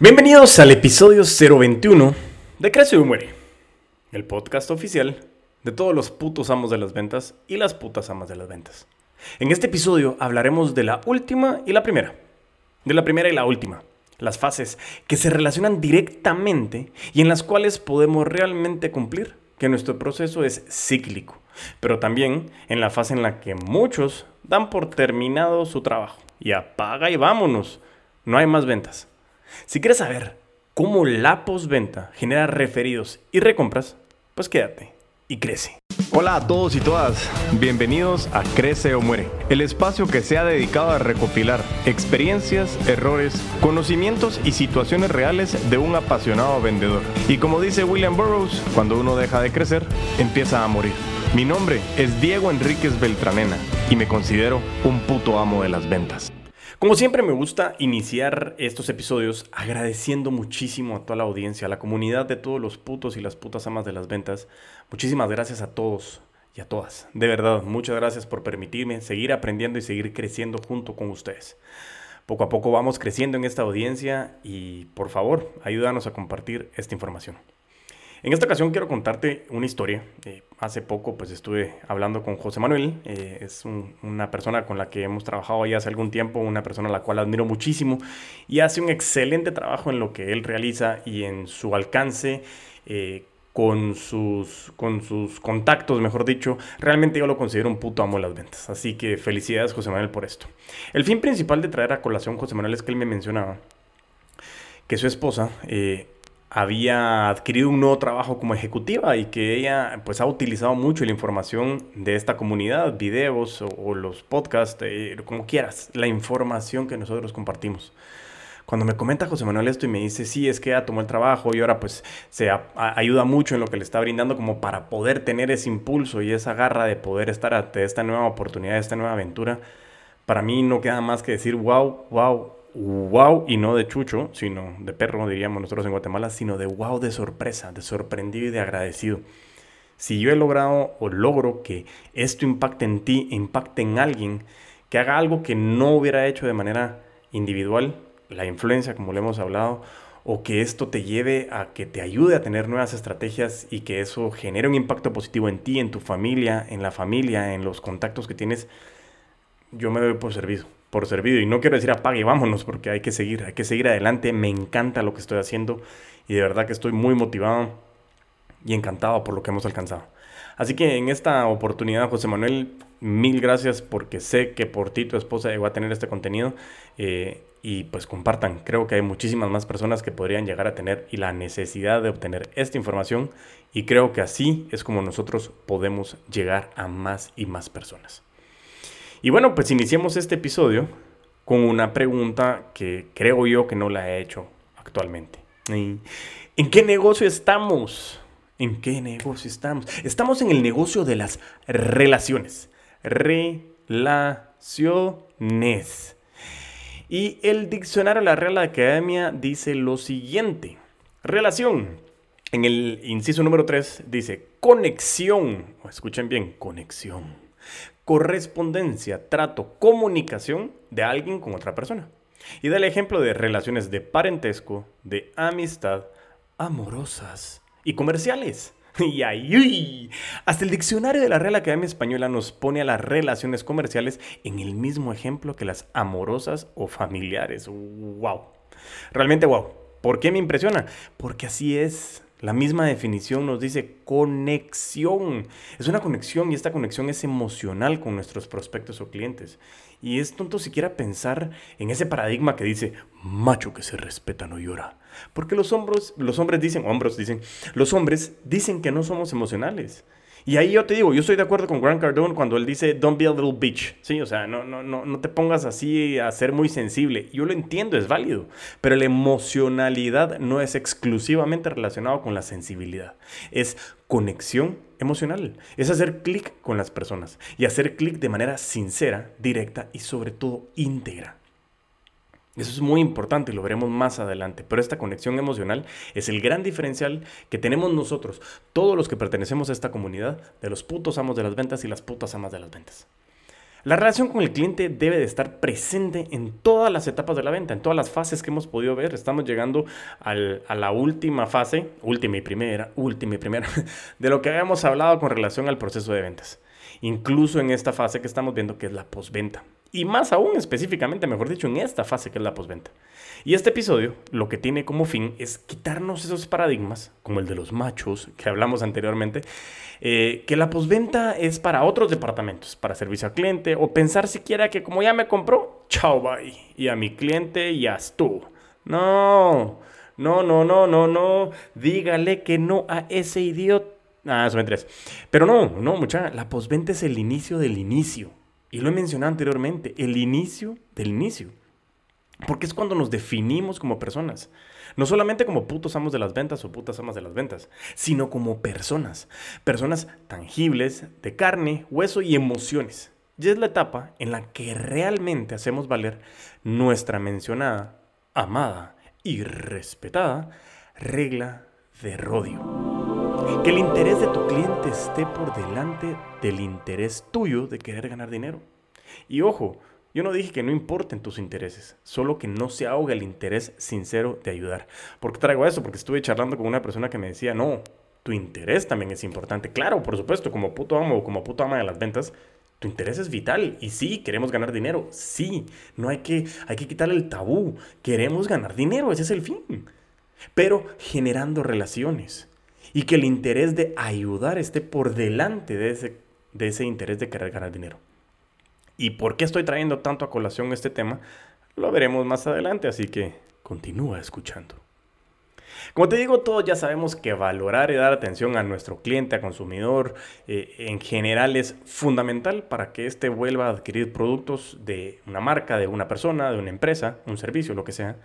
Bienvenidos al episodio 021 de Crece y Muere, el podcast oficial de todos los putos amos de las ventas y las putas amas de las ventas. En este episodio hablaremos de la última y la primera, de la primera y la última, las fases que se relacionan directamente y en las cuales podemos realmente cumplir que nuestro proceso es cíclico, pero también en la fase en la que muchos dan por terminado su trabajo y apaga y vámonos, no hay más ventas. Si quieres saber cómo la postventa genera referidos y recompras, pues quédate y crece. Hola a todos y todas, bienvenidos a Crece o Muere, el espacio que se ha dedicado a recopilar experiencias, errores, conocimientos y situaciones reales de un apasionado vendedor. Y como dice William Burroughs, cuando uno deja de crecer, empieza a morir. Mi nombre es Diego Enríquez Beltranena y me considero un puto amo de las ventas. Como siempre me gusta iniciar estos episodios agradeciendo muchísimo a toda la audiencia, a la comunidad de todos los putos y las putas amas de las ventas. Muchísimas gracias a todos y a todas. De verdad, muchas gracias por permitirme seguir aprendiendo y seguir creciendo junto con ustedes. Poco a poco vamos creciendo en esta audiencia y por favor, ayúdanos a compartir esta información. En esta ocasión quiero contarte una historia. Eh, hace poco pues estuve hablando con José Manuel, eh, es una persona con la que hemos trabajado ya hace algún tiempo, una persona a la cual admiro muchísimo y hace un excelente trabajo en lo que él realiza y en su alcance. Eh, con sus, con sus contactos, mejor dicho, realmente yo lo considero un puto amo de las ventas. Así que felicidades José Manuel por esto. El fin principal de traer a colación José Manuel es que él me mencionaba que su esposa había adquirido un nuevo trabajo como ejecutiva y que ella pues ha utilizado mucho la información de esta comunidad, videos o, los podcasts, eh, como quieras, la información que nosotros compartimos. Cuando me comenta José Manuel esto y me dice, sí, es que ella tomó el trabajo y ahora pues se ayuda mucho en lo que le está brindando como para poder tener ese impulso y esa garra de poder estar ante esta nueva oportunidad, esta nueva aventura, para mí no queda más que decir, wow, wow, wow, y no de chucho, sino de perro, diríamos nosotros en Guatemala, sino de wow de sorpresa, de sorprendido y de agradecido. Si yo he logrado o logro que esto impacte en ti, impacte en alguien, que haga algo que no hubiera hecho de manera individual, la influencia, como le hemos hablado, o que esto te lleve a que te ayude a tener nuevas estrategias y que eso genere un impacto positivo en ti, en tu familia, en la familia, en los contactos que tienes, yo me doy por servido por servido. Y no quiero decir apague y vámonos, porque hay que seguir, hay que seguir adelante. Me encanta lo que estoy haciendo y de verdad que estoy muy motivado y encantado por lo que hemos alcanzado. Así que en esta oportunidad, José Manuel, mil gracias porque sé que por ti tu esposa llegó a tener este contenido eh, y pues compartan. Creo que hay muchísimas más personas que podrían llegar a tener y la necesidad de obtener esta información y creo que así es como nosotros podemos llegar a más y más personas. Y bueno, pues iniciemos este episodio con una pregunta que creo yo que no la he hecho actualmente. ¿En qué negocio estamos? ¿En qué negocio estamos? Estamos en el negocio de las relaciones. Relaciones. Y el diccionario de la Real Academia dice lo siguiente. Relación. En el inciso número 3 dice conexión. Escuchen bien, conexión correspondencia, trato, comunicación de alguien con otra persona. Y da el ejemplo de relaciones de parentesco, de amistad, amorosas y comerciales. Y ahí, hasta el diccionario de la Real Academia Española nos pone a las relaciones comerciales en el mismo ejemplo que las amorosas o familiares. ¡Wow! Realmente wow. ¿Por qué me impresiona? Porque así es. La misma definición nos dice conexión. Es una conexión y esta conexión es emocional con nuestros prospectos o clientes. Y es tonto siquiera pensar en ese paradigma que dice, macho que se respeta no llora. Porque los hombres, los hombres dicen, hombros dicen, los hombres dicen que no somos emocionales. Y ahí yo te digo, yo estoy de acuerdo con Grant Cardone cuando él dice, don't be a little bitch. Sí, o sea, no, no, no, no te pongas así a ser muy sensible. Yo lo entiendo, es válido. Pero la emocionalidad no es exclusivamente relacionado con la sensibilidad. Es conexión emocional. Es hacer clic con las personas. Y hacer clic de manera sincera, directa y sobre todo íntegra. Eso es muy importante y lo veremos más adelante, pero esta conexión emocional es el gran diferencial que tenemos nosotros, todos los que pertenecemos a esta comunidad, de los putos amos de las ventas y las putas amas de las ventas. La relación con el cliente debe de estar presente en todas las etapas de la venta, en todas las fases que hemos podido ver. Estamos llegando a la última fase, última y primera, última y primera, de lo que habíamos hablado con relación al proceso de ventas. Incluso en esta fase que estamos viendo que es la postventa. Y más aún específicamente, mejor dicho, en esta fase que es la postventa. Y este episodio lo que tiene como fin es quitarnos esos paradigmas, como el de los machos que hablamos anteriormente, eh, que la posventa es para otros departamentos, para servicio al cliente, o pensar siquiera que como ya me compró, chao, bye, y a mi cliente ya estuvo. No, no, no, no, no, no, dígale que no a ese idiota. Ah, son tres. Pero no, no, mucha, la posventa es el inicio del inicio. Y lo he mencionado anteriormente, el inicio del inicio. Porque es cuando nos definimos como personas. No solamente como putos amos de las ventas o putas amas de las ventas, sino como personas. Personas tangibles, de carne, hueso y emociones. Y es la etapa en la que realmente hacemos valer nuestra mencionada, amada y respetada regla de rodio. Que el interés de tu cliente esté por delante del interés tuyo de querer ganar dinero. Y ojo, yo no dije que no importen tus intereses, solo que no se ahoga el interés sincero de ayudar. ¿Por qué traigo eso? Porque estuve charlando con una persona que me decía, no, tu interés también es importante. Claro, por supuesto, como puto amo o como puto ama de las ventas, tu interés es vital. Y sí, queremos ganar dinero. Sí, no hay que, hay que quitarle el tabú. Queremos ganar dinero, ese es el fin. Pero generando relaciones. Y que el interés de ayudar esté por delante de ese, de ese interés de querer ganar dinero. ¿Y por qué estoy trayendo tanto a colación este tema? Lo veremos más adelante, así que continúa escuchando. Como te digo, todos ya sabemos que valorar y dar atención a nuestro cliente, a consumidor, eh, en general es fundamental para que éste vuelva a adquirir productos de una marca, de una persona, de una empresa, un servicio, lo que sea.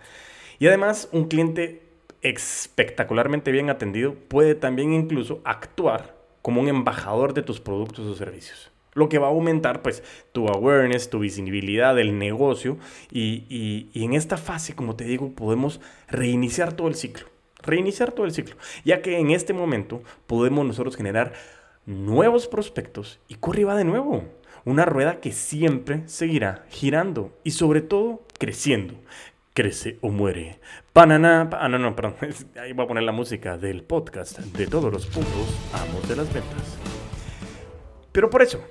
Y además, un cliente espectacularmente bien atendido puede también incluso actuar como un embajador de tus productos o servicios lo que va a aumentar pues tu awareness, tu visibilidad del negocio y, en esta fase, como te digo, podemos reiniciar todo el ciclo, reiniciar todo el ciclo, ya que en este momento podemos nosotros generar nuevos prospectos y corre va de nuevo. Una rueda que siempre seguirá girando y sobre todo creciendo. Crece o muere. Banana. Ah, no, no, perdón. Ahí voy a poner la música del podcast de todos los puntos amos de las ventas. Pero por eso,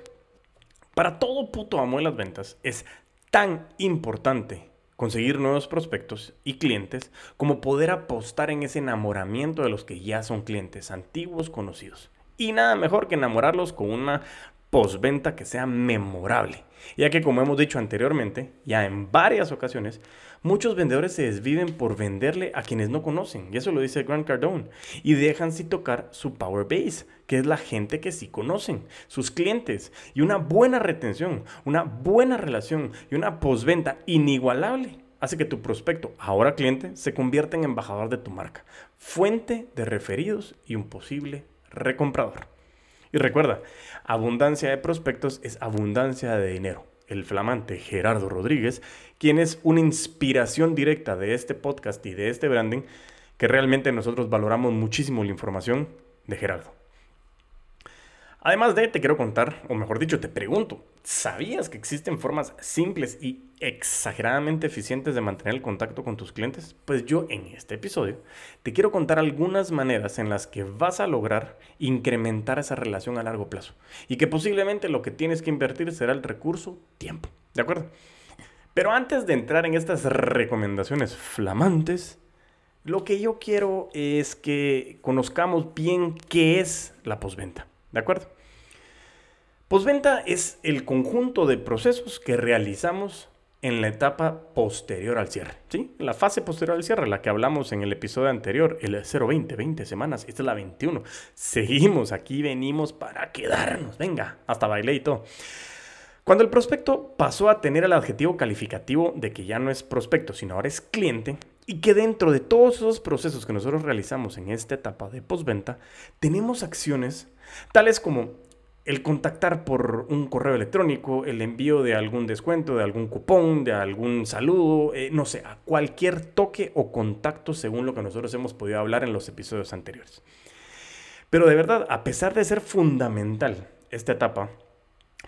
para todo puto amo de las ventas es tan importante conseguir nuevos prospectos y clientes como poder apostar en ese enamoramiento de los que ya son clientes antiguos conocidos. Y nada mejor que enamorarlos con una postventa que sea memorable. Ya que como hemos dicho anteriormente, ya en varias ocasiones, muchos vendedores se desviven por venderle a quienes no conocen, y eso lo dice Grant Cardone, y dejan sin tocar su power base, que es la gente que sí conocen, sus clientes, y una buena retención, una buena relación y una postventa inigualable hace que tu prospecto, ahora cliente, se convierta en embajador de tu marca, fuente de referidos y un posible recomprador. Y recuerda, abundancia de prospectos es abundancia de dinero. El flamante Gerardo Rodríguez, quien es una inspiración directa de este podcast y de este branding, que realmente nosotros valoramos muchísimo la información de Gerardo. Además de, te quiero contar, o mejor dicho, te pregunto, ¿sabías que existen formas simples y exageradamente eficientes de mantener el contacto con tus clientes? Pues yo en este episodio te quiero contar algunas maneras en las que vas a lograr incrementar esa relación a largo plazo y que posiblemente lo que tienes que invertir será el recurso tiempo, ¿de acuerdo? Pero antes de entrar en estas recomendaciones flamantes, lo que yo quiero es que conozcamos bien qué es la posventa. ¿De acuerdo? Posventa es el conjunto de procesos que realizamos en la etapa posterior al cierre. ¿sí? La fase posterior al cierre, la que hablamos en el episodio anterior, el 020, 20 semanas, esta es la 21. Seguimos, aquí venimos para quedarnos. Venga, hasta baile y todo. Cuando el prospecto pasó a tener el adjetivo calificativo de que ya no es prospecto, sino ahora es cliente, y que dentro de todos esos procesos que nosotros realizamos en esta etapa de postventa, tenemos acciones tales como el contactar por un correo electrónico, el envío de algún descuento, de algún cupón, de algún saludo, eh, no sé, a cualquier toque o contacto según lo que nosotros hemos podido hablar en los episodios anteriores. Pero de verdad, a pesar de ser fundamental esta etapa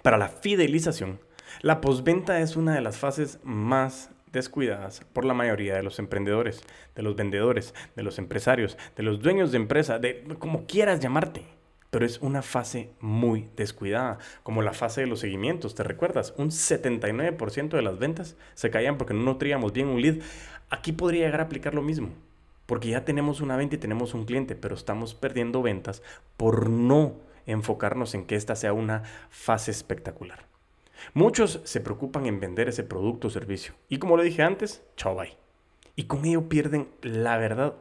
para la fidelización, La posventa es una de las fases más descuidadas por la mayoría de los emprendedores, de los vendedores, de los empresarios, de los dueños de empresa, de como quieras llamarte. Pero es una fase muy descuidada, como la fase de los seguimientos. ¿Te recuerdas? Un 79% de las ventas se caían porque no nutríamos bien un lead. Aquí podría llegar a aplicar lo mismo, porque ya tenemos una venta y tenemos un cliente, pero estamos perdiendo ventas por no enfocarnos en que esta sea una fase espectacular. Muchos se preocupan en vender ese producto o servicio. Y como le dije antes, chao bye. Y con ello pierden, la verdad,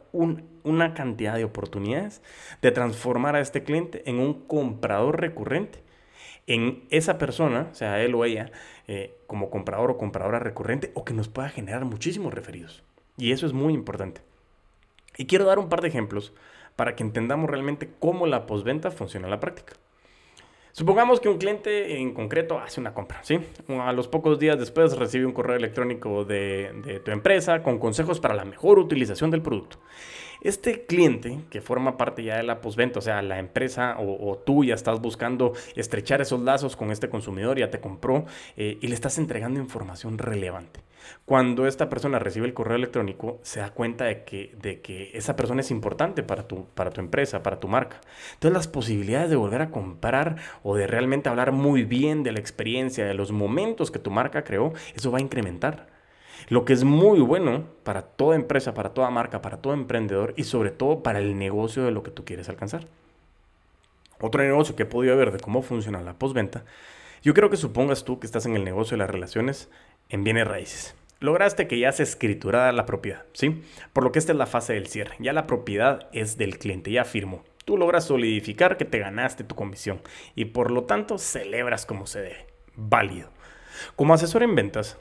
una cantidad de oportunidades de transformar a este cliente en un comprador recurrente. En esa persona, sea, él o ella, eh, como comprador o compradora recurrente, o que nos pueda generar muchísimos referidos. Y eso es muy importante. Y quiero dar un par de ejemplos para que entendamos realmente cómo la postventa funciona en la práctica. Supongamos que un cliente en concreto hace una compra, ¿sí? A los pocos días después recibe un correo electrónico de, de, tu empresa con consejos para la mejor utilización del producto. Este cliente que forma parte ya de la postventa, o sea, la empresa o, tú ya estás buscando estrechar esos lazos con este consumidor, ya te compró eh, y le estás entregando información relevante. Cuando esta persona recibe el correo electrónico, se da cuenta de que, de que esa persona es importante para tu, para tu empresa, para tu marca. Entonces las posibilidades de volver a comprar o de realmente hablar muy bien de la experiencia, de los momentos que tu marca creó, eso va a incrementar. Lo que es muy bueno para toda empresa, para toda marca, para todo emprendedor y sobre todo para el negocio de lo que tú quieres alcanzar. Otro negocio que he podido ver de cómo funciona la postventa, yo creo que supongas tú que estás en el negocio de las relaciones en bienes raíces. Lograste que ya se escriturada la propiedad, ¿sí? Por lo que esta es la fase del cierre. Ya la propiedad es del cliente, ya firmó. Tú logras solidificar que te ganaste tu comisión y por lo tanto celebras como se debe. Válido. Como asesor en ventas,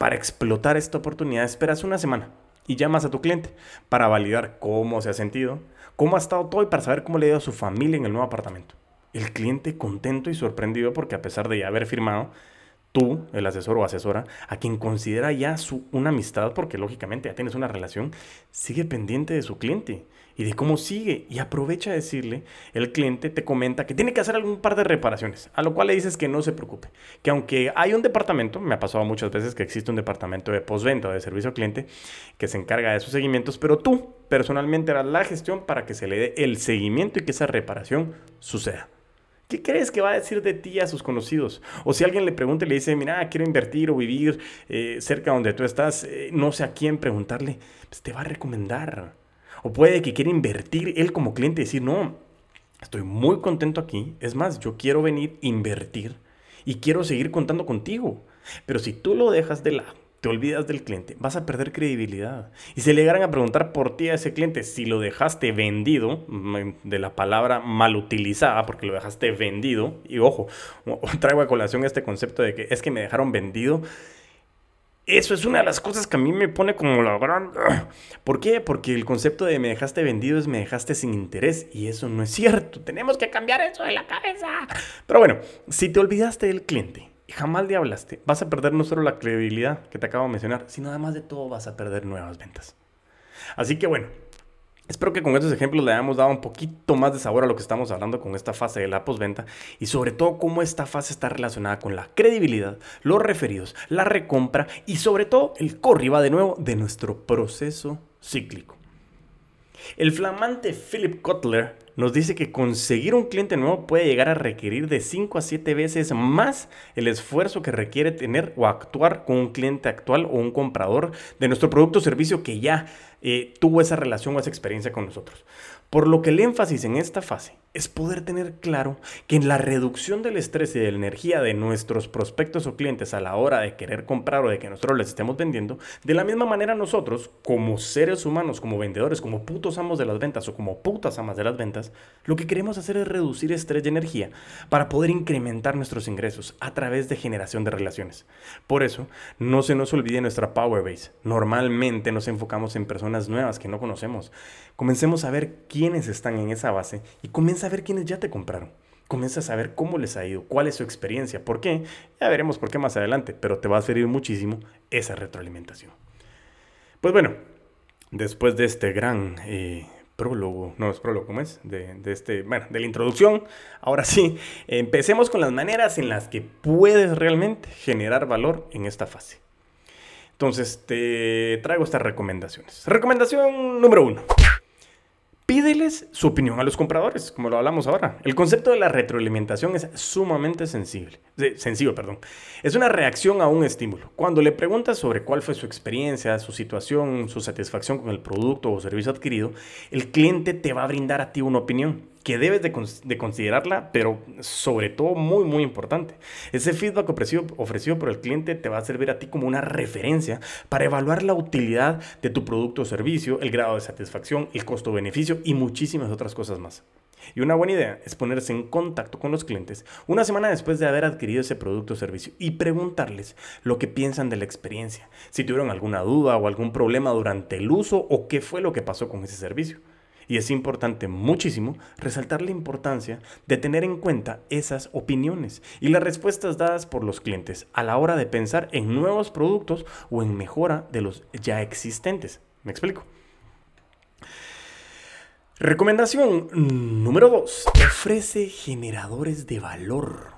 para explotar esta oportunidad esperas una semana y llamas a tu cliente para validar cómo se ha sentido, cómo ha estado todo y para saber cómo le ha ido a su familia en el nuevo apartamento. El cliente contento y sorprendido porque a pesar de ya haber firmado, tú, el asesor o asesora, a quien considera ya su, una amistad, porque lógicamente ya tienes una relación, sigue pendiente de su cliente y de cómo sigue. Y aprovecha a decirle, el cliente te comenta que tiene que hacer algún par de reparaciones, a lo cual le dices que no se preocupe, que aunque hay un departamento, me ha pasado muchas veces que existe un departamento de postventa o de servicio al cliente que se encarga de sus seguimientos, pero tú personalmente harás la gestión para que se le dé el seguimiento y que esa reparación suceda. ¿Qué crees que va a decir de ti a sus conocidos? O si alguien le pregunta y le dice, mira, quiero invertir o vivir eh, cerca donde tú estás, eh, no sé a quién preguntarle, pues te va a recomendar. O puede que quiera invertir él como cliente y decir, no, estoy muy contento aquí. Es más, yo quiero venir, invertir y quiero seguir contando contigo. Pero si tú lo dejas de lado, te olvidas del cliente, vas a perder credibilidad. Y si le llegaran a preguntar por ti a ese cliente si lo dejaste vendido, mm, de la palabra mal utilizada, porque lo dejaste vendido, y ojo, traigo a colación este concepto de que es que me dejaron vendido, eso es una de las cosas que a mí me pone como la gran... ¿Por qué? Porque el concepto de me dejaste vendido es me dejaste sin interés y eso no es cierto. Tenemos que cambiar eso de la cabeza. Pero bueno, si te olvidaste del cliente y jamás le hablaste, vas a perder no solo la credibilidad que te acabo de mencionar, sino además de todo vas a perder nuevas ventas. Así que bueno, Espero que con estos ejemplos le hayamos dado un poquito más de sabor a lo que estamos hablando con esta fase de la postventa y sobre todo cómo esta fase está relacionada con la credibilidad, los referidos, la recompra y sobre todo el corriba de nuevo de nuestro proceso cíclico. El flamante Philip Kotler nos dice que conseguir un cliente nuevo puede llegar a requerir de 5 a 7 veces más el esfuerzo que requiere tener o actuar con un cliente actual o un comprador de nuestro producto o servicio que ya eh, tuvo esa relación o esa experiencia con nosotros. Por lo que el énfasis en esta fase es poder tener claro que en la reducción del estrés y de la energía de nuestros prospectos o clientes a la hora de querer comprar o de que nosotros les estemos vendiendo, de la misma manera nosotros, como seres humanos, como vendedores, como putos amos de las ventas o como putas amas de las ventas, lo que queremos hacer es reducir estrés y energía para poder incrementar nuestros ingresos a través de generación de relaciones. Por eso, no se nos olvide nuestra Power Base. Normalmente nos enfocamos en personas nuevas que no conocemos. Comencemos a ver quiénes están en esa base y comienza a ver quiénes ya te compraron. Comienza a saber cómo les ha ido, cuál es su experiencia, por qué. Ya veremos por qué más adelante, pero te va a servir muchísimo esa retroalimentación. Pues bueno, después de este gran eh, prólogo, no es prólogo, ¿cómo es? De, de, este, bueno, de la introducción. Ahora sí, empecemos con las maneras en las que puedes realmente generar valor en esta fase. Entonces, te traigo estas recomendaciones. Recomendación número uno. Pídeles su opinión a los compradores, como lo hablamos ahora. El concepto de la retroalimentación es sumamente sensible, sencillo. Perdón. Es una reacción a un estímulo. Cuando le preguntas sobre cuál fue su experiencia, su situación, su satisfacción con el producto o servicio adquirido, el cliente te va a brindar a ti una opinión que debes de, considerarla, pero sobre todo muy, muy importante. Ese feedback ofrecido, ofrecido por el cliente te va a servir a ti como una referencia para evaluar la utilidad de tu producto o servicio, el grado de satisfacción, el costo-beneficio y muchísimas otras cosas más. Y una buena idea es ponerse en contacto con los clientes una semana después de haber adquirido ese producto o servicio y preguntarles lo que piensan de la experiencia, si tuvieron alguna duda o algún problema durante el uso o qué fue lo que pasó con ese servicio. Y es importante muchísimo resaltar la importancia de tener en cuenta esas opiniones y las respuestas dadas por los clientes a la hora de pensar en nuevos productos o en mejora de los ya existentes. ¿Me explico? Recomendación número 2. Ofrece generadores de valor.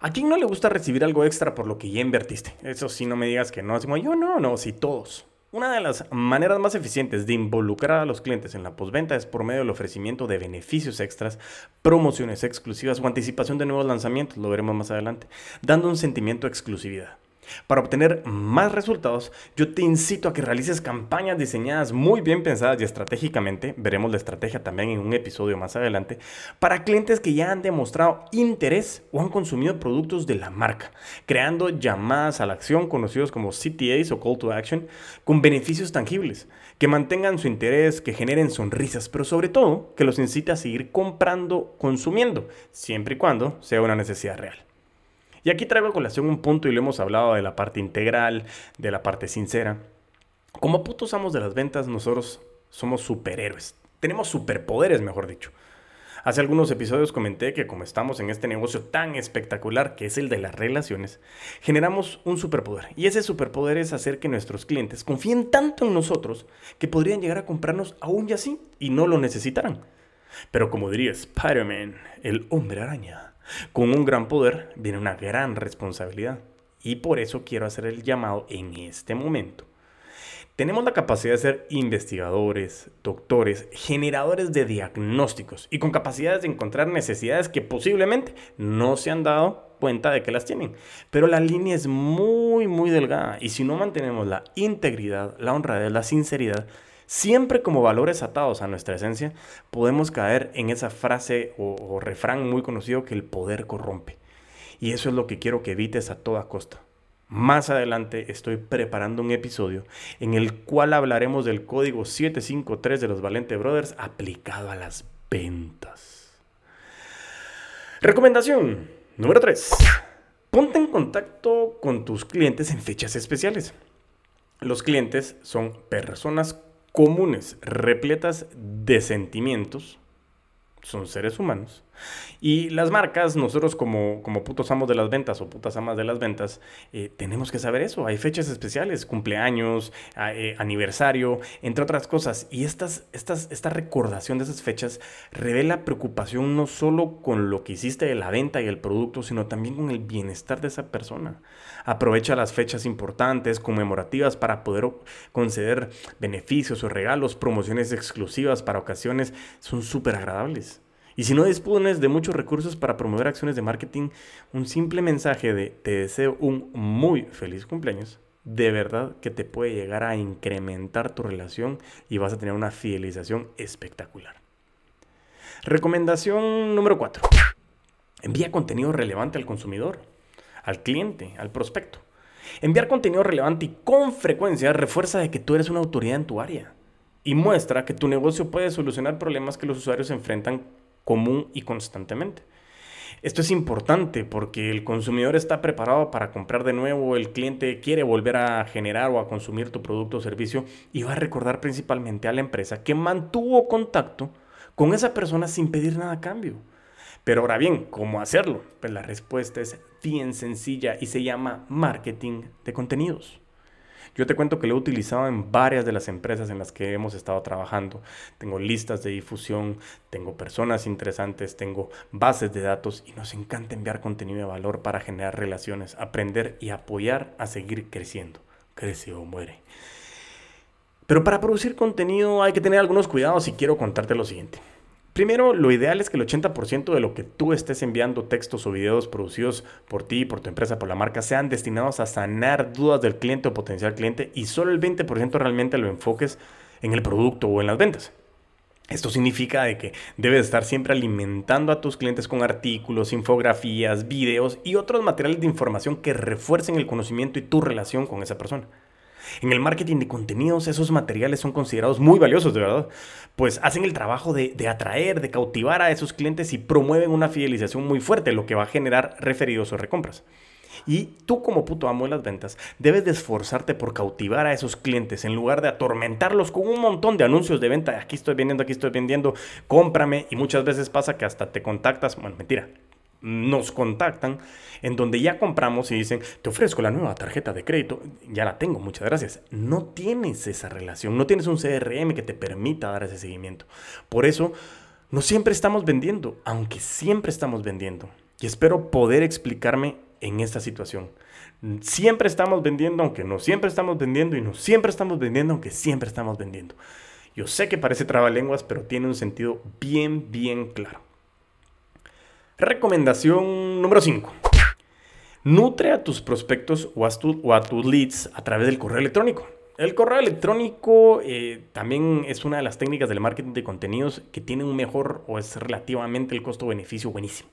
¿A quién no le gusta recibir algo extra por lo que ya invertiste? Eso sí, no me digas que no. Yo no, no, sí, todos. Una de las maneras más eficientes de involucrar a los clientes en la postventa es por medio del ofrecimiento de beneficios extras, promociones exclusivas o anticipación de nuevos lanzamientos, lo veremos más adelante, dando un sentimiento de exclusividad. Para obtener más resultados, yo te incito a que realices campañas diseñadas muy bien pensadas y estratégicamente, veremos la estrategia también en un episodio más adelante, para clientes que ya han demostrado interés o han consumido productos de la marca, creando llamadas a la acción conocidos como CTAs o Call to Action, con beneficios tangibles, que mantengan su interés, que generen sonrisas, pero sobre todo que los incite a seguir comprando, consumiendo, siempre y cuando sea una necesidad real. Y aquí traigo a colación un punto y lo hemos hablado de la parte integral, de la parte sincera. Como putos amos de las ventas, nosotros somos superhéroes. Tenemos superpoderes, mejor dicho. Hace algunos episodios comenté que como estamos en este negocio tan espectacular que es el de las relaciones, generamos un superpoder. Y ese superpoder es hacer que nuestros clientes confíen tanto en nosotros que podrían llegar a comprarnos aún y así y no lo necesitaran. Pero como diría Spider-Man, el hombre araña, con un gran poder viene una gran responsabilidad. Y por eso quiero hacer el llamado en este momento. Tenemos la capacidad de ser investigadores, doctores, generadores de diagnósticos y con capacidades de encontrar necesidades que posiblemente no se han dado cuenta de que las tienen. Pero la línea es muy, muy delgada y si no mantenemos la integridad, la honradez, la sinceridad, Siempre como valores atados a nuestra esencia, podemos caer en esa frase o, refrán muy conocido que el poder corrompe. Y eso es lo que quiero que evites a toda costa. Más adelante estoy preparando un episodio en el cual hablaremos del código 753 de los Valente Brothers aplicado a las ventas. Recomendación número 3. Ponte en contacto con tus clientes en fechas especiales. Los clientes son personas comunes, repletas de sentimientos, son seres humanos. Y las marcas, nosotros como, como putos amos de las ventas o putas amas de las ventas, eh, tenemos que saber eso. Hay fechas especiales, cumpleaños, eh, aniversario, entre otras cosas. Y estas, estas, esta recordación de esas fechas revela preocupación no solo con lo que hiciste de la venta y el producto, sino también con el bienestar de esa persona. Aprovecha las fechas importantes, conmemorativas, para poder conceder beneficios o regalos, promociones exclusivas para ocasiones. Son súper agradables. Y si no dispones de muchos recursos para promover acciones de marketing, un simple mensaje de te deseo un muy feliz cumpleaños, de verdad que te puede llegar a incrementar tu relación y vas a tener una fidelización espectacular. Recomendación número 4. Envía contenido relevante al consumidor, al cliente, al prospecto. Enviar contenido relevante y con frecuencia refuerza de que tú eres una autoridad en tu área y muestra que tu negocio puede solucionar problemas que los usuarios enfrentan común y constantemente. Esto es importante porque el consumidor está preparado para comprar de nuevo, el cliente quiere volver a generar o a consumir tu producto o servicio y va a recordar principalmente a la empresa que mantuvo contacto con esa persona sin pedir nada a cambio. Pero ahora bien, ¿cómo hacerlo? Pues la respuesta es bien sencilla y se llama marketing de contenidos. Yo te cuento que lo he utilizado en varias de las empresas en las que hemos estado trabajando. Tengo listas de difusión, tengo personas interesantes, tengo bases de datos y nos encanta enviar contenido de valor para generar relaciones, aprender y apoyar a seguir creciendo. Crece o muere. Pero para producir contenido hay que tener algunos cuidados y quiero contarte lo siguiente. Primero, lo ideal es que el 80% de lo que tú estés enviando, textos o videos producidos por ti, por tu empresa, por la marca, sean destinados a sanar dudas del cliente o potencial cliente y solo el 20% realmente lo enfoques en el producto o en las ventas. Esto significa de que debes estar siempre alimentando a tus clientes con artículos, infografías, videos y otros materiales de información que refuercen el conocimiento y tu relación con esa persona. En el marketing de contenidos, esos materiales son considerados muy valiosos, de verdad, pues hacen el trabajo de, atraer, de cautivar a esos clientes y promueven una fidelización muy fuerte, lo que va a generar referidos o recompras. Y tú como puto amo de las ventas, debes de esforzarte por cautivar a esos clientes en lugar de atormentarlos con un montón de anuncios de venta. Aquí estoy vendiendo, aquí estoy vendiendo, cómprame. Y muchas veces pasa que hasta te contactas, bueno, mentira, nos contactan en donde ya compramos y dicen, te ofrezco la nueva tarjeta de crédito, ya la tengo, muchas gracias. No tienes esa relación, no tienes un CRM que te permita dar ese seguimiento. Por eso, no siempre estamos vendiendo, aunque siempre estamos vendiendo. Y espero poder explicarme en esta situación. Siempre estamos vendiendo, aunque no siempre estamos vendiendo, y no siempre estamos vendiendo, aunque siempre estamos vendiendo. Yo sé que parece trabalenguas, pero tiene un sentido bien, bien claro. Recomendación número 5. Nutre a tus prospectos o a, tus leads a través del correo electrónico. El correo electrónico eh, también es una de las técnicas del marketing de contenidos que tiene un mejor o es relativamente el costo-beneficio buenísimo,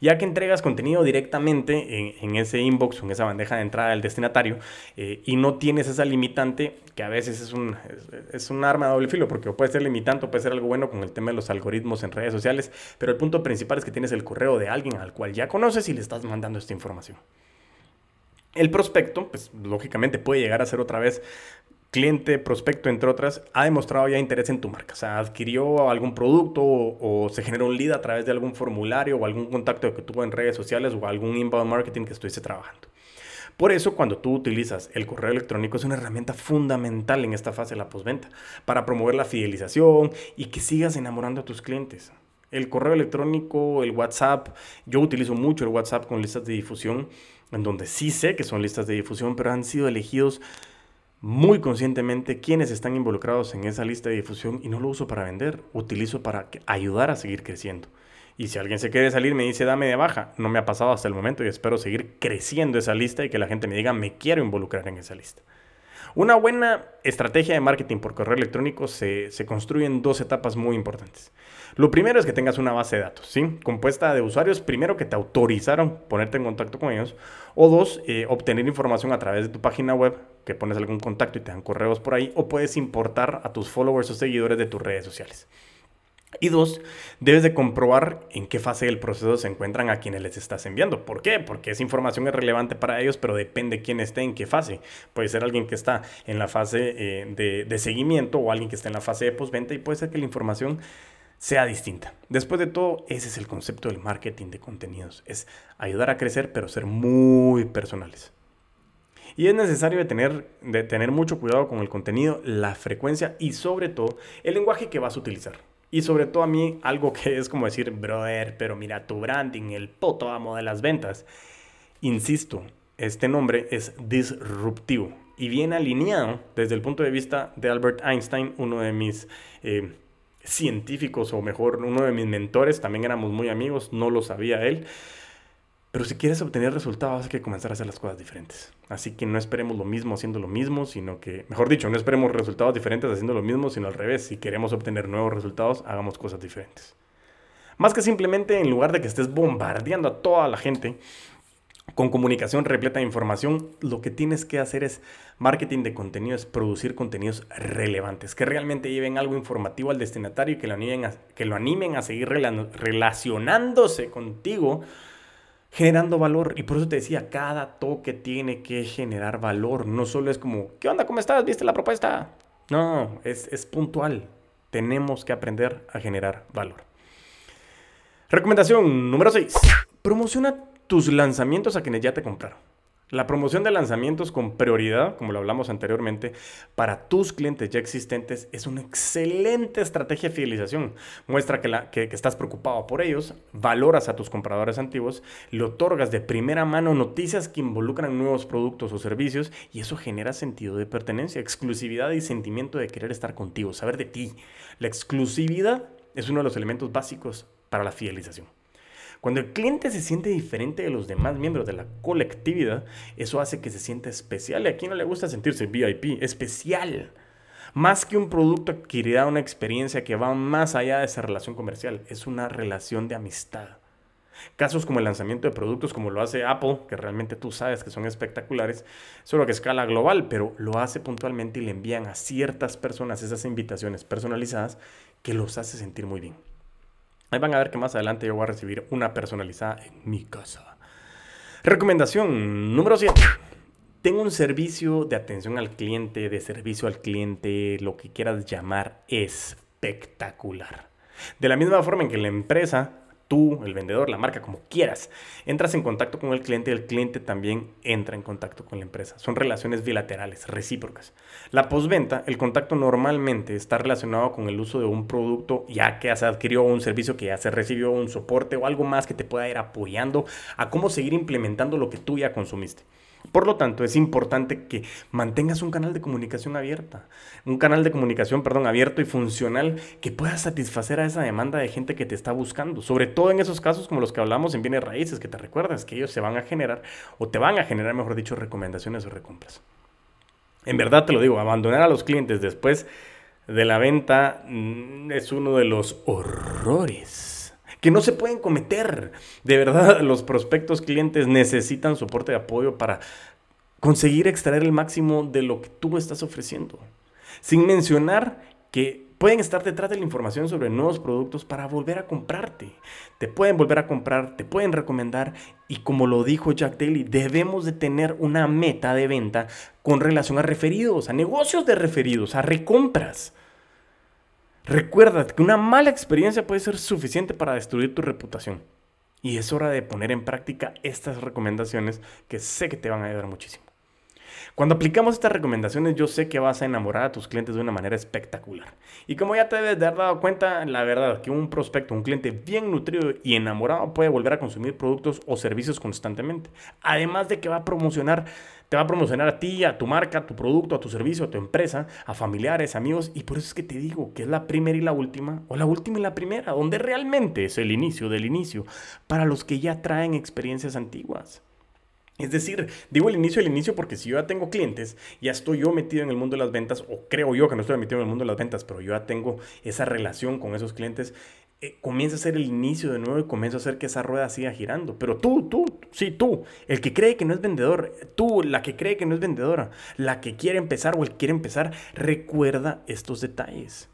ya que entregas contenido directamente en, ese inbox o en esa bandeja de entrada del destinatario eh, y no tienes esa limitante que a veces es un, es, un arma de doble filo, porque puede ser limitante o puede ser algo bueno con el tema de los algoritmos en redes sociales, pero el punto principal es que tienes el correo de alguien al cual ya conoces y le estás mandando esta información. El prospecto, pues lógicamente puede llegar a ser otra vez cliente, prospecto, entre otras, ha demostrado ya interés en tu marca. O sea, adquirió algún producto o, se generó un lead a través de algún formulario o algún contacto que tuvo en redes sociales o algún inbound marketing que estuviese trabajando. Por eso, cuando tú utilizas el correo electrónico, es una herramienta fundamental en esta fase de la postventa para promover la fidelización y que sigas enamorando a tus clientes. El correo electrónico, el WhatsApp, yo utilizo mucho el WhatsApp con listas de difusión en donde sí sé que son listas de difusión, pero han sido elegidos muy conscientemente quienes están involucrados en esa lista de difusión y no lo uso para vender, utilizo para ayudar a seguir creciendo. Y si alguien se quiere salir, me dice dame de baja. No me ha pasado hasta el momento y espero seguir creciendo esa lista y que la gente me diga me quiero involucrar en esa lista. Una buena estrategia de marketing por correo electrónico se, se, construye en dos etapas muy importantes. Lo primero es que tengas una base de datos, ¿sí? Compuesta de usuarios, primero que te autorizaron ponerte en contacto con ellos, o dos, eh, obtener información a través de tu página web, que pones algún contacto y te dan correos por ahí, o puedes importar a tus followers o seguidores de tus redes sociales. Y dos, debes de comprobar en qué fase del proceso se encuentran a quienes les estás enviando. ¿Por qué? Porque esa información es relevante para ellos, pero depende quién esté en qué fase. Puede ser alguien que está en la fase eh, de, de, seguimiento o alguien que está en la fase de postventa y puede ser que la información sea distinta. Después de todo, ese es el concepto del marketing de contenidos. Es ayudar a crecer, pero ser muy personales. Y es necesario tener, de tener mucho cuidado con el contenido, la frecuencia y sobre todo el lenguaje que vas a utilizar. Y sobre todo a mí algo que es como decir, brother, pero mira tu branding, el poto amo de las ventas. Insisto, este nombre es disruptivo y viene alineado desde el punto de vista de Albert Einstein, uno de mis eh, científicos o mejor, uno de mis mentores, también éramos muy amigos, no lo sabía él. Pero si quieres obtener resultados hay que comenzar a hacer las cosas diferentes. Así que no esperemos lo mismo haciendo lo mismo, sino que, mejor dicho, no esperemos resultados diferentes haciendo lo mismo, sino al revés. Si queremos obtener nuevos resultados, hagamos cosas diferentes. Más que simplemente en lugar de que estés bombardeando a toda la gente con comunicación repleta de información, lo que tienes que hacer es marketing de contenido, es producir contenidos relevantes, que realmente lleven algo informativo al destinatario y que lo animen a, que lo animen a seguir relacionándose contigo generando valor. Y por eso te decía, cada toque tiene que generar valor. No solo es como, ¿qué onda? ¿Cómo estás? ¿Viste la propuesta? No, es, es puntual. Tenemos que aprender a generar valor. Recomendación número 6. Promociona tus lanzamientos a quienes ya te compraron. La promoción de lanzamientos con prioridad, como lo hablamos anteriormente, para tus clientes ya existentes es una excelente estrategia de fidelización. Muestra que, la, que, estás preocupado por ellos, valoras a tus compradores antiguos, le otorgas de primera mano noticias que involucran nuevos productos o servicios y eso genera sentido de pertenencia, exclusividad y sentimiento de querer estar contigo, saber de ti. La exclusividad es uno de los elementos básicos para la fidelización. Cuando el cliente se siente diferente de los demás miembros de la colectividad, eso hace que se sienta especial. Y a quien no le gusta sentirse VIP, especial. Más que un producto adquirirá una experiencia que va más allá de esa relación comercial. Es una relación de amistad. Casos como el lanzamiento de productos como lo hace Apple, que realmente tú sabes que son espectaculares, solo que escala global, pero lo hace puntualmente y le envían a ciertas personas esas invitaciones personalizadas que los hace sentir muy bien. Ahí van a ver que más adelante yo voy a recibir una personalizada en mi casa. Recomendación número 7. Tengo un servicio de atención al cliente, de servicio al cliente, lo que quieras llamar, espectacular. De la misma forma en que la empresa tú, el vendedor, la marca, como quieras, entras en contacto con el cliente y el cliente también entra en contacto con la empresa. Son relaciones bilaterales, recíprocas. La postventa, el contacto normalmente está relacionado con el uso de un producto ya que se adquirió un servicio que ya se recibió, un soporte o algo más que te pueda ir apoyando a cómo seguir implementando lo que tú ya consumiste. Por lo tanto, es importante que mantengas un canal de comunicación abierta, un canal de comunicación, perdón, abierto y funcional que pueda satisfacer a esa demanda de gente que te está buscando, sobre todo en esos casos como los que hablamos en bienes raíces, que te recuerdas que ellos se van a generar o te van a generar, mejor dicho, recomendaciones o recompras. En verdad te lo digo, abandonar a los clientes después de la venta mm, es uno de los horrores que no se pueden cometer. De verdad, los prospectos clientes necesitan soporte de apoyo para conseguir extraer el máximo de lo que tú estás ofreciendo. Sin mencionar que pueden estar detrás de la información sobre nuevos productos para volver a comprarte. Te pueden volver a comprar, te pueden recomendar y como lo dijo Jack Daly, debemos de tener una meta de venta con relación a referidos, a negocios de referidos, a recompras. Recuerda que una mala experiencia puede ser suficiente para destruir tu reputación. Y es hora de poner en práctica estas recomendaciones que sé que te van a ayudar muchísimo. Cuando aplicamos estas recomendaciones, yo sé que vas a enamorar a tus clientes de una manera espectacular. Y como ya te debes de haber dado cuenta, la verdad que un prospecto, un cliente bien nutrido y enamorado puede volver a consumir productos o servicios constantemente. Además de que va a promocionar, te va a promocionar a ti, a tu marca, a tu producto, a tu servicio, a tu empresa, a familiares, amigos. Y por eso es que te digo que es la primera y la última, o la última y la primera, donde realmente es el inicio del inicio, para los que ya traen experiencias antiguas. Es decir, digo el inicio, el inicio, porque si yo ya tengo clientes, ya estoy yo metido en el mundo de las ventas, o creo yo que no estoy metido en el mundo de las ventas, pero yo ya tengo esa relación con esos clientes, eh, comienza a ser el inicio de nuevo y comienza a hacer que esa rueda siga girando. Pero tú, tú, sí, tú, el que cree que no es vendedor, tú, la que cree que no es vendedora, la que quiere empezar o el que quiere empezar, recuerda estos detalles.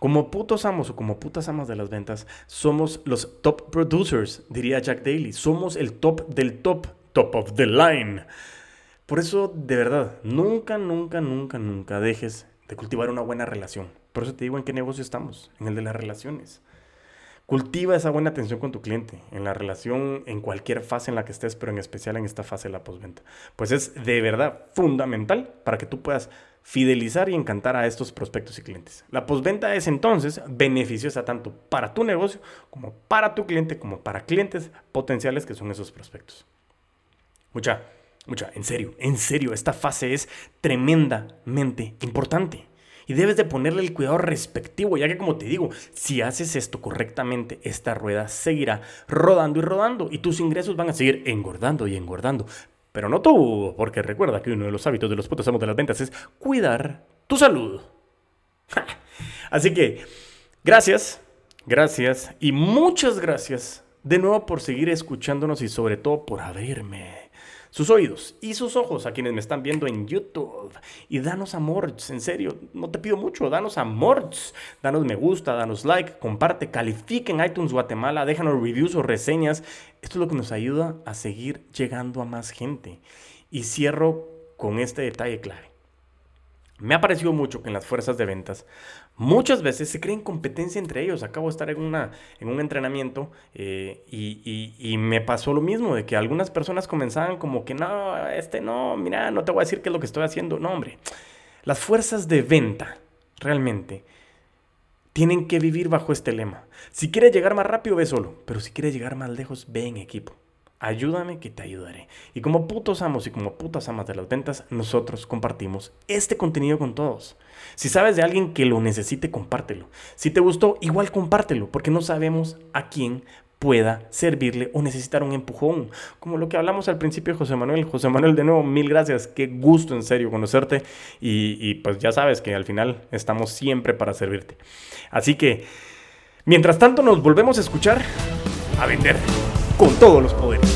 Como putos amos o como putas amas de las ventas, somos los top producers, diría Jack Daly. Somos el top del top top of the line. Por eso, de verdad, nunca, nunca, nunca, nunca dejes de cultivar una buena relación. Por eso te digo en qué negocio estamos, en el de las relaciones. Cultiva esa buena atención con tu cliente, en la relación, en cualquier fase en la que estés, pero en especial en esta fase de la postventa. Pues es de verdad fundamental para que tú puedas fidelizar y encantar a estos prospectos y clientes. La postventa es entonces beneficiosa tanto para tu negocio como para tu cliente, como para clientes potenciales que son esos prospectos. Mucha, mucha, en serio, en serio, esta fase es tremendamente importante. Y debes de ponerle el cuidado respectivo, ya que como te digo, si haces esto correctamente, esta rueda seguirá rodando y rodando y tus ingresos van a seguir engordando y engordando. Pero no tú, porque recuerda que uno de los hábitos de los putos amos de las ventas es cuidar tu salud. Así que, gracias, gracias y muchas gracias de nuevo por seguir escuchándonos y sobre todo por abrirme sus oídos y sus ojos a quienes me están viendo en YouTube. Y danos amor, en serio, no te pido mucho, danos amor, danos me gusta, danos like, comparte, califiquen iTunes Guatemala, déjanos reviews o reseñas. Esto es lo que nos ayuda a seguir llegando a más gente. Y cierro con este detalle clave. Me ha parecido mucho que en las fuerzas de ventas muchas veces se creen competencia entre ellos. Acabo de estar en, una, en un entrenamiento eh, y, y, me pasó lo mismo, de que algunas personas comenzaban como que no, este no, mira, no te voy a decir qué es lo que estoy haciendo. No, hombre, las fuerzas de venta realmente tienen que vivir bajo este lema. Si quieres llegar más rápido, ve solo, pero si quieres llegar más lejos, ve en equipo. Ayúdame que te ayudaré. Y como putos amos y como putas amas de las ventas, nosotros compartimos este contenido con todos. Si sabes de alguien que lo necesite, compártelo. Si te gustó, igual compártelo, porque no sabemos a quién pueda servirle o necesitar un empujón. Como lo que hablamos al principio José Manuel. José Manuel, de nuevo, mil gracias. Qué gusto en serio conocerte. Y, y pues ya sabes que al final estamos siempre para servirte. Así que, mientras tanto nos volvemos a escuchar, a vender con todos los poderes.